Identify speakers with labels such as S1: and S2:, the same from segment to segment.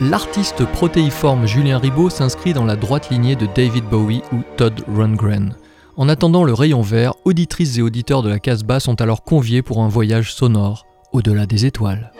S1: L'artiste protéiforme Julien Ribaud s'inscrit dans la droite lignée de David Bowie ou Todd Rundgren. En attendant le rayon vert, auditrices et auditeurs de la Casbah sont alors conviés pour un voyage sonore au-delà des étoiles.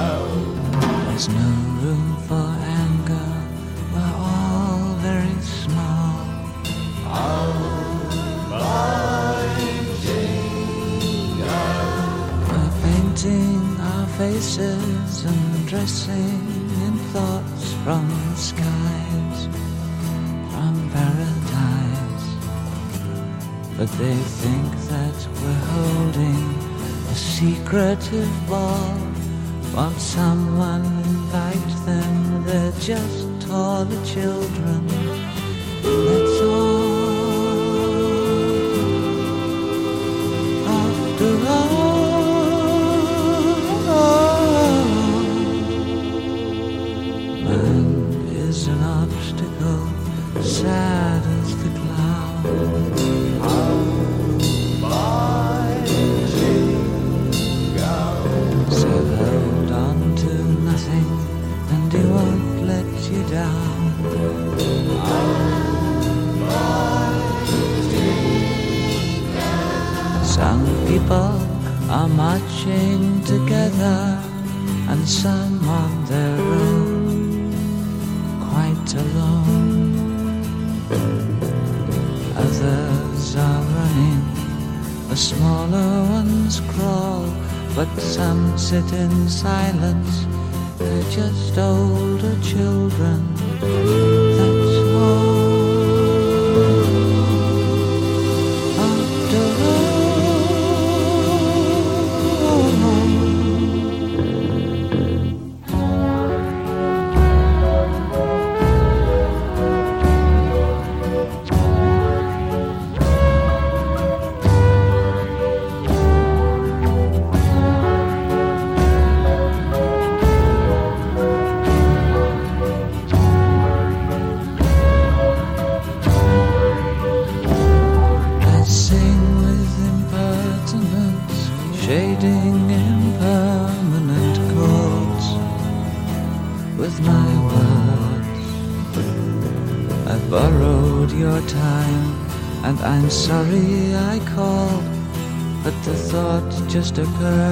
S2: There's no room for anger, we're all very small. We're painting our faces and dressing in thoughts from the skies, from paradise. But they think that we're holding a secretive ball. Want someone invite them, they're just taller children. Some sit in silence. They're just older children. Thought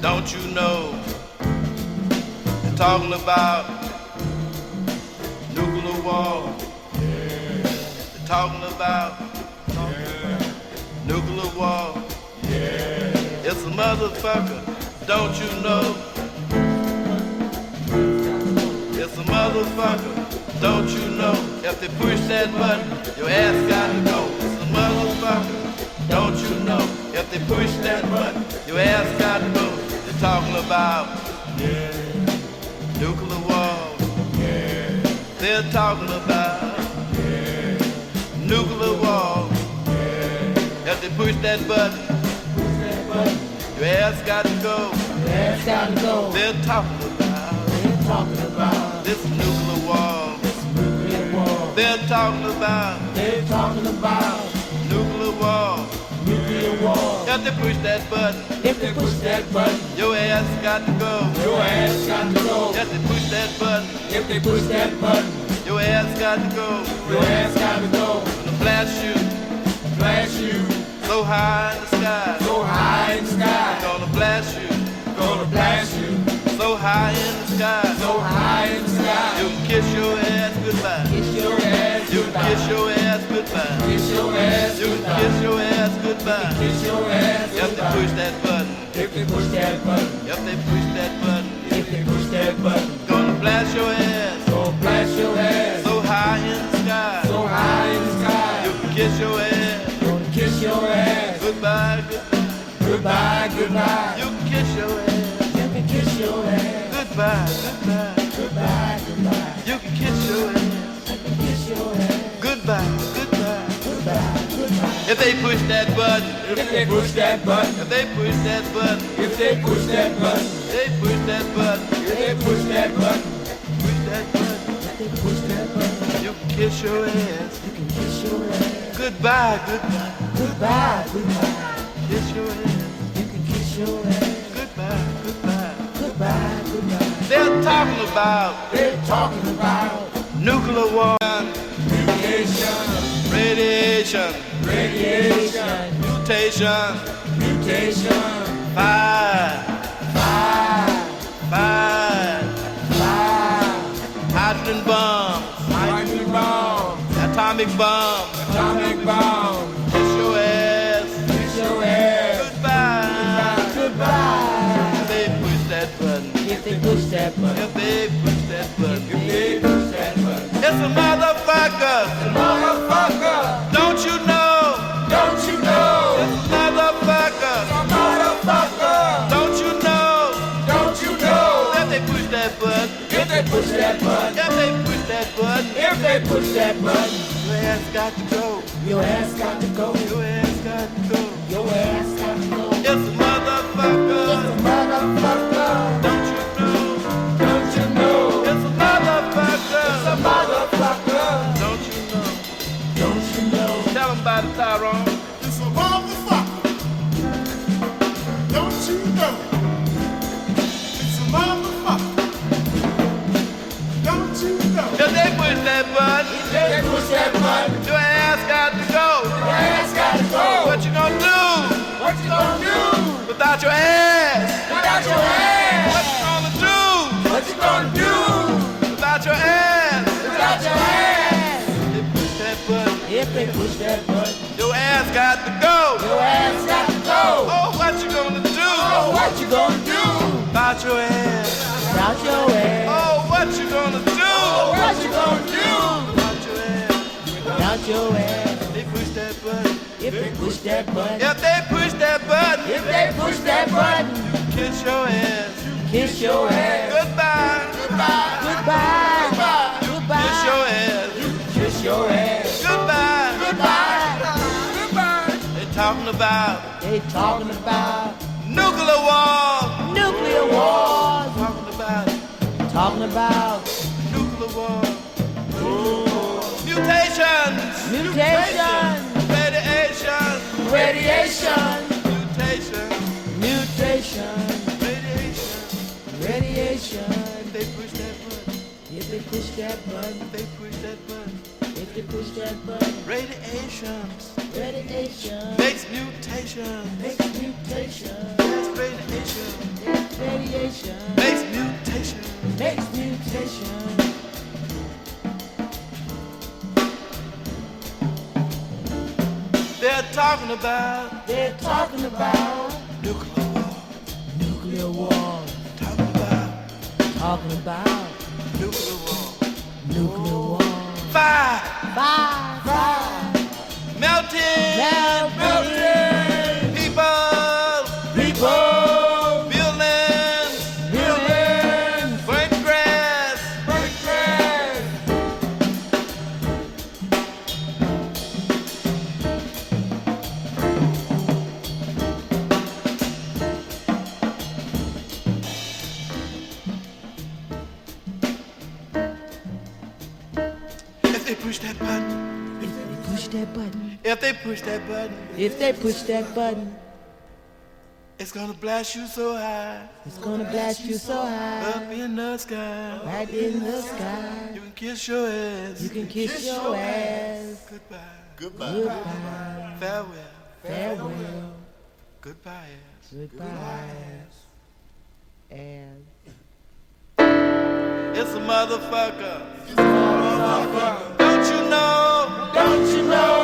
S3: Don't you know? They're talking about nuclear war. They're talking about nuclear war. It's a motherfucker. Don't you know? It's a motherfucker. Don't you know? If they push that button, your ass got to go. It's a motherfucker. Don't you know? If they push that button, your ass got to go. They're talking about nuclear war. They're talking about nuclear war. If they push that button, push that button. your ass got to go.
S4: Ass gotta go.
S3: They're talking about
S4: They're talking about
S3: this nuclear war.
S4: This nuclear war.
S3: They're talking about
S4: They're talking about
S3: nuclear war.
S4: Nuclear war.
S3: If they push that button,
S4: If they push that button,
S3: your ass got to go.
S4: your ass got to go.
S3: If they push that button,
S4: If they push that button,
S3: your ass got to go.
S4: your ass got to go.
S3: Gonna blast you
S4: Blast you
S3: so high in the sky.
S4: so high in the sky.
S3: Gonna blast you
S4: Gonna blast you
S3: so high in the sky.
S4: so high
S3: You kiss your ass goodbye.
S4: Kiss your ass
S3: You
S4: goodbye.
S3: kiss your ass goodbye.
S4: Kiss your ass
S3: You
S4: goodbye.
S3: kiss your ass goodbye.
S4: Kiss your ass
S3: If they push that button,
S4: If they push that button,
S3: if they push that button,
S4: if they push that button,
S3: gonna blast your ass
S4: gonna blast your ass
S3: so high in the sky.
S4: so high in the
S3: You
S4: sky.
S3: can kiss your ass
S4: Gonna kiss your ass
S3: goodbye, goodbye.
S4: goodbye, goodbye.
S3: You can kiss your ass
S4: You can kiss your ass
S3: goodbye. goodbye, If they push that button,
S4: If they push that button,
S3: if they push that button,
S4: if they push that button,
S3: they push that button,
S4: if they push that button,
S3: push that button.
S4: if they push that button,
S3: You can kiss your ass.
S4: You can kiss your ass.
S3: Goodbye, goodbye.
S4: goodbye, goodbye.
S3: Kiss your ass.
S4: You can kiss your ass.
S3: Goodbye, goodbye.
S4: goodbye, goodbye.
S3: They're talking about
S4: They're talking about
S3: nuclear war, radiation,
S4: radiation,
S3: mutation,
S4: mutation,
S3: fire,
S4: fire,
S3: fire,
S4: fire,
S3: hydrogen bombs,
S4: hydrogen bomb,
S3: atomic bombs.
S4: atomic bomb.
S3: Kiss your ass
S4: Kiss your ass
S3: goodbye.
S4: goodbye.
S3: If they push that button,
S4: If they push that button,
S3: if they push that button,
S4: if they push that button,
S3: it's a motherfucker.
S4: motherfucker,
S3: if they push that button, your ass got to go.
S4: your ass got to go.
S3: Your ass got to go.
S4: Your ass got to go.
S3: It's a motherfucker.
S4: Motherfucker,
S3: Don't you without your ass?
S4: without your ass?
S3: Oh, what you gonna do
S4: Oh, what you gonna do
S3: without your ass?
S4: without your ass?
S3: They push that button.
S4: If they push that button,
S3: If they push that button,
S4: if they push that button,
S3: kiss your ass.
S4: kiss your ass.
S3: Goodbye.
S4: Goodbye. Goodbye. goodbye.
S3: Kiss your ass.
S4: Kiss your ass.
S3: Goodbye.
S4: Goodbye.
S3: They talking about
S4: They talking about
S3: nuclear war. Talking about.
S4: Talking about
S3: nuclear war. Mutations. Mutations. Radiation. Radiation.
S4: Mutation.
S3: Radiation. Radiation.
S4: They push that button.
S3: If they push that button. They push that button.
S4: If they push that button.
S3: Radiations.
S4: Radiation.
S3: Makes
S4: mutation. Makes
S3: Makes mutations.
S4: makes mutation.
S3: They're talking about
S4: They're talking about
S3: nuclear war.
S4: nuclear war,
S3: Talking about
S4: talking about
S3: nuclear war.
S4: nuclear war.
S3: Fire
S4: Fire, fire,
S3: melting,
S4: melting,
S3: push that button,
S4: if they push that button,
S3: it's gonna blast you so high
S4: it's gonna blast you so high,
S3: up in the sky.
S4: right in the sky.
S3: You can kiss your ass.
S4: You can kiss your ass.
S3: Goodbye.
S4: Goodbye,
S3: Farewell.
S4: farewell,
S3: Goodbye. ass.
S4: goodbye, ass. and
S3: It's a motherfucker. Don't you know?
S4: don't you know,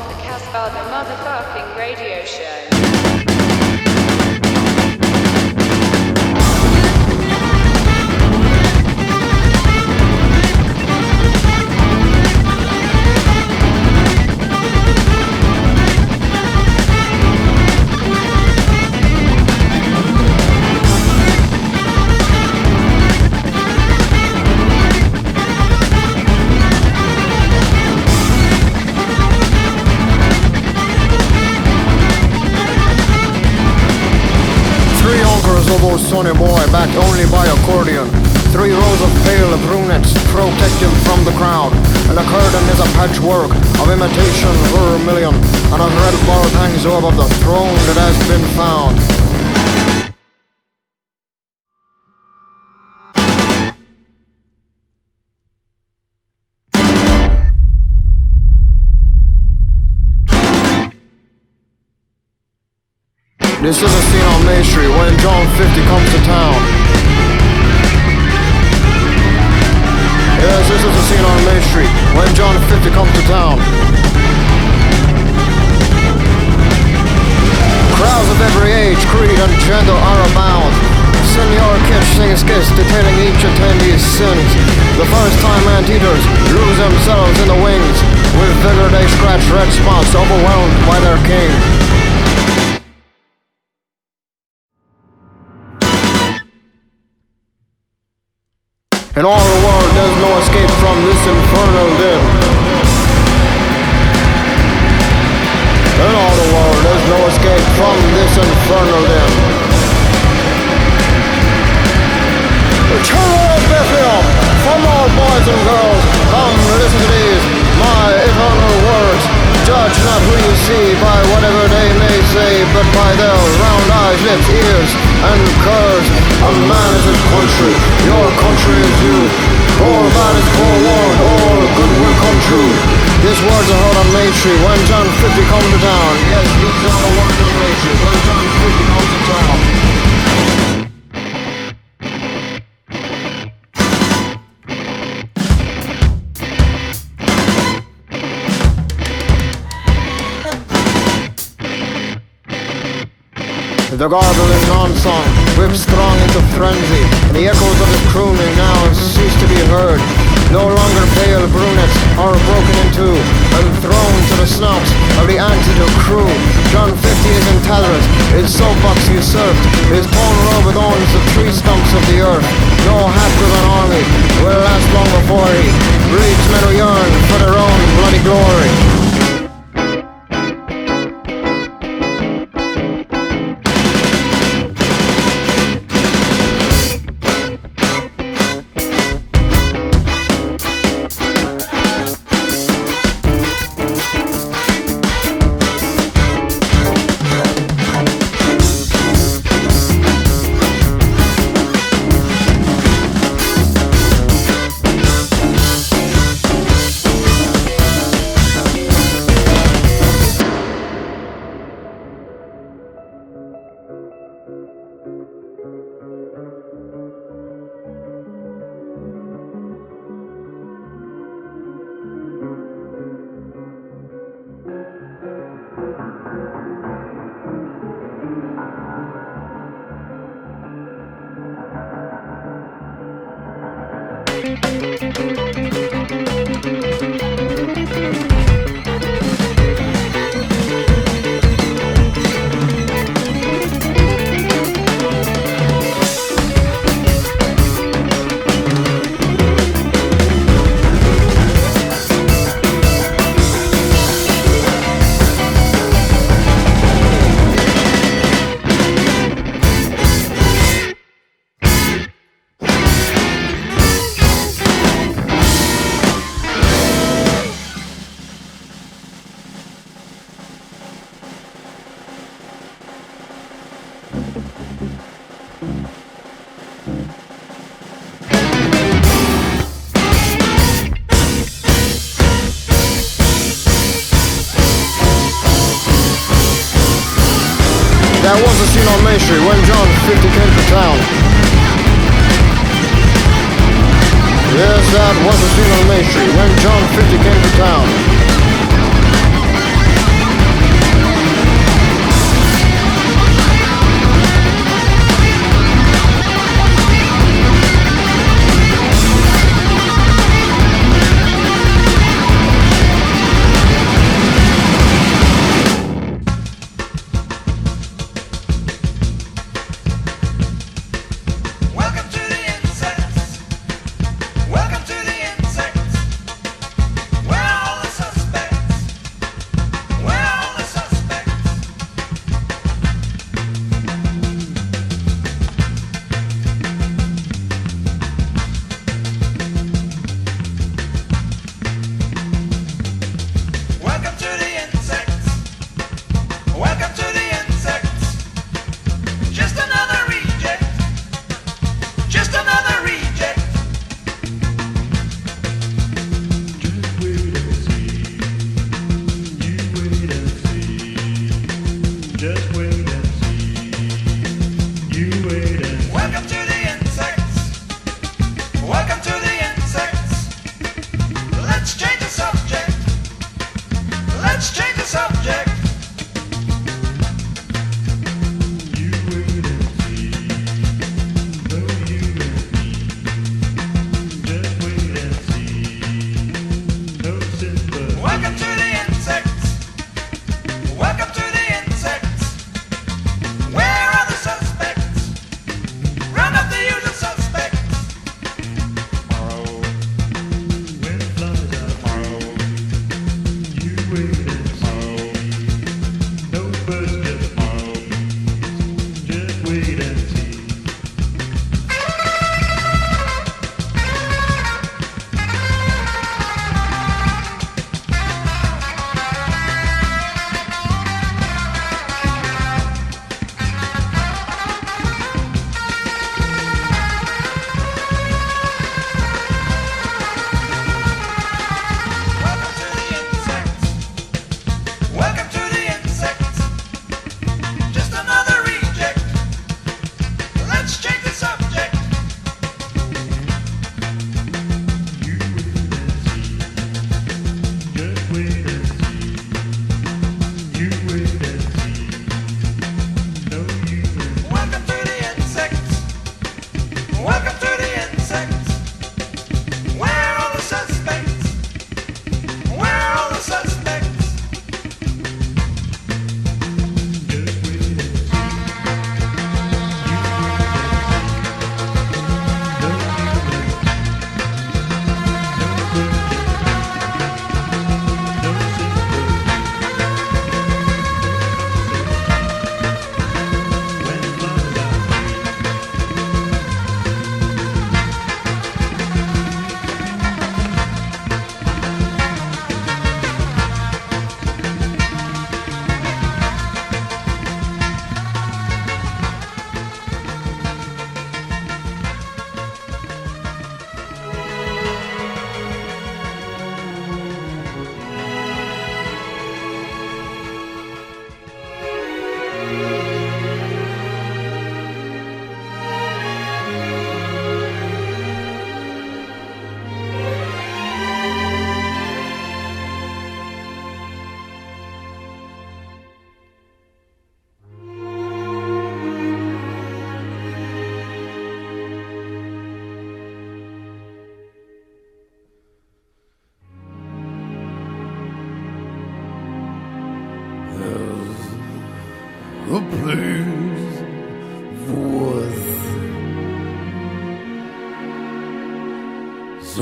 S5: Old boy, backed only by accordion. Three rows of pale brunettes protect him from the crowd. And the curtain is a patchwork of imitation vermilion. And a red board hangs over the throne that has been found. This is a scene on Main Street when John 50 comes to town. Yes, this is a scene on Main Street when John 50 comes to town. Crowds of every age, creed, and gender are abound. Senor Kitsch sings skits detailing each attendee's sins. The first time anteaters lose themselves in the wings. With vigor they scratch red spots, overwhelmed by their king. In all the world, there's no escape from this infernal din. In all the world, there's no escape from this infernal din. Children of Bethlehem, from all boys and girls, come listen to these, my eternal words. Judge not who you see by whatever they may say, but by their round eyes, lips, ears, and curves. A man is his country, your country is you. All that is forewarned, all good will come true. These words are heard on Main Street when John 50 comes to town. Yes, these are the words of Main when John 50 comes to town. The garbling non-song whips strong into frenzy, and the echoes of his crooning now cease to be heard. No longer pale brunettes are broken in two and thrown to the snouts of the antidote crew. John 50 is in
S6: tethered, his soapbox usurped, his bone robed owns the tree stumps of the earth. No half-driven army will last long before he breeds men who yearn for their own bloody glory.
S7: Yeah, wasn't seen on Main Street when John 50 came to town. Yes, that wasn't seen on Main Street when John 50 came to town.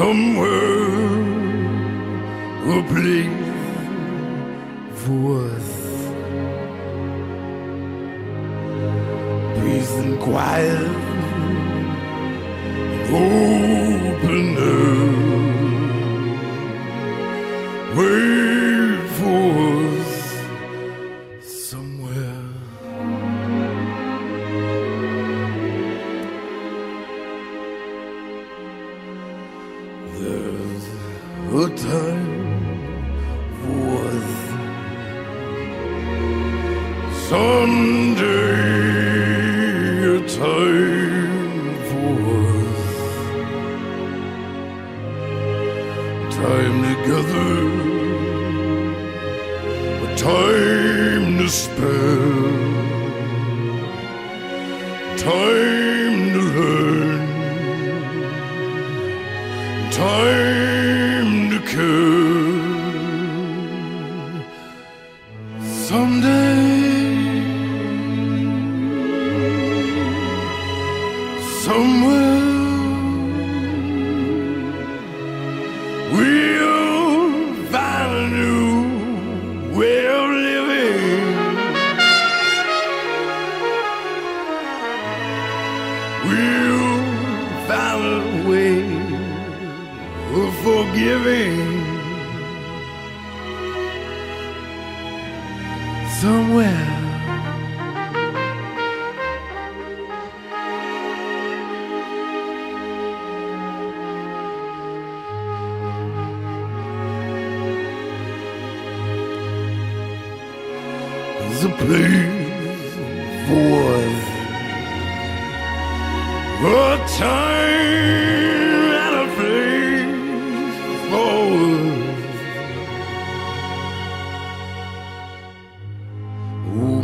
S7: Somewhere a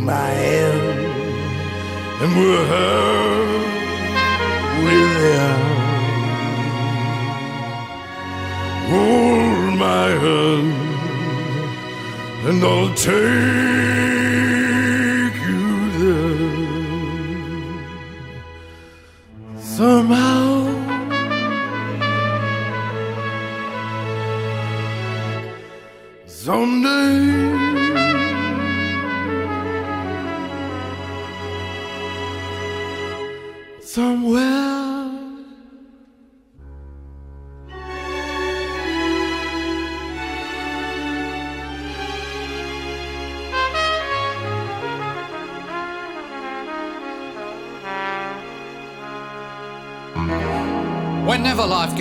S7: my hand, and we're her without. Hold my hand, and I'll take you there somehow. Someday.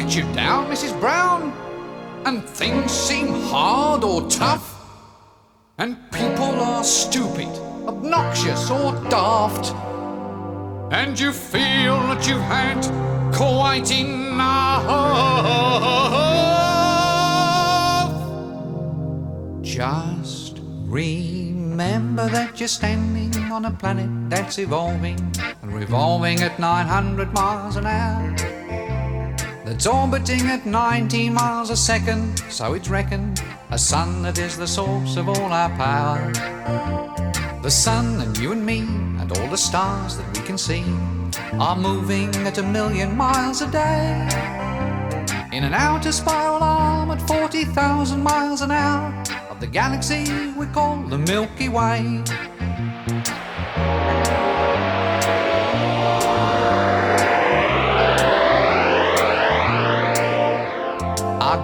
S6: Gets you down, Mrs. Brown, and things seem hard or tough, and people are stupid, obnoxious, or daft, and you feel that you've had quite enough, just remember that you're standing on a planet that's evolving and revolving at 900 miles an hour that's orbiting at 19 miles a second, so it's reckoned a sun that is the source of all our power. The sun and you and me and all the stars that we can see are moving at a million miles a day. In an outer spiral arm at 40,000 miles an hour of the galaxy we call the Milky Way.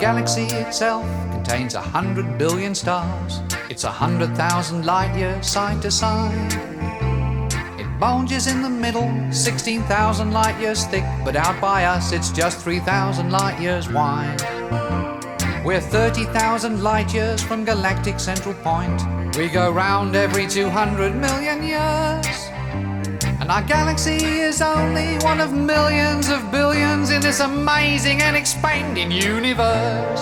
S6: Galaxy itself contains a hundred billion stars. It's a hundred thousand light years side to side. It bulges in the middle, 16,000 light years thick, but out by us it's just 3,000 light years wide. We're 30,000 light years from galactic central point, We go round every 200 million years. Our galaxy is only one of millions of billions in this amazing and expanding universe.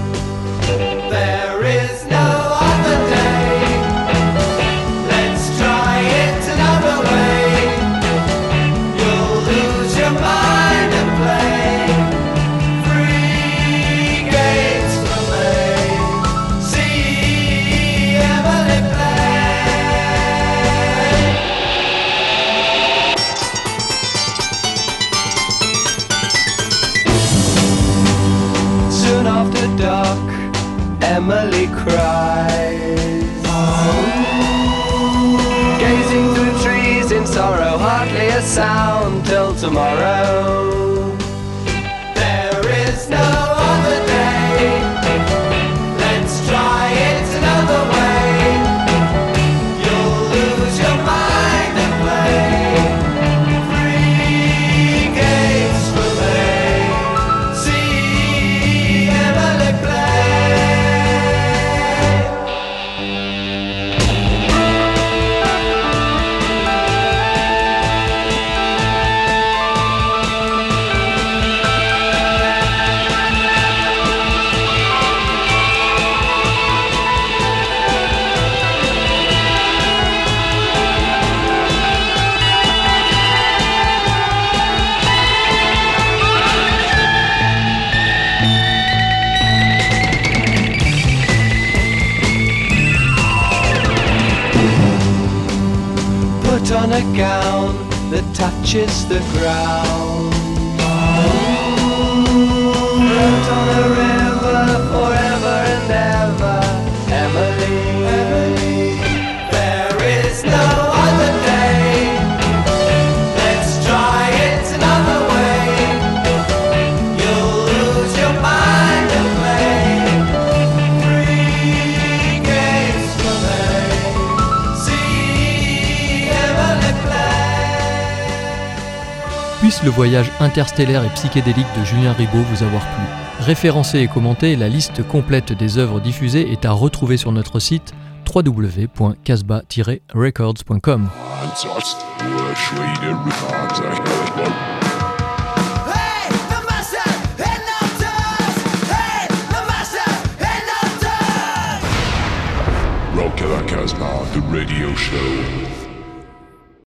S8: touches the ground.
S1: le voyage interstellaire et psychédélique de Julien Ribaud vous avoir plu. Référencée et commentée, la liste complète des œuvres diffusées est à retrouver sur notre site
S9: www.casba-records.com.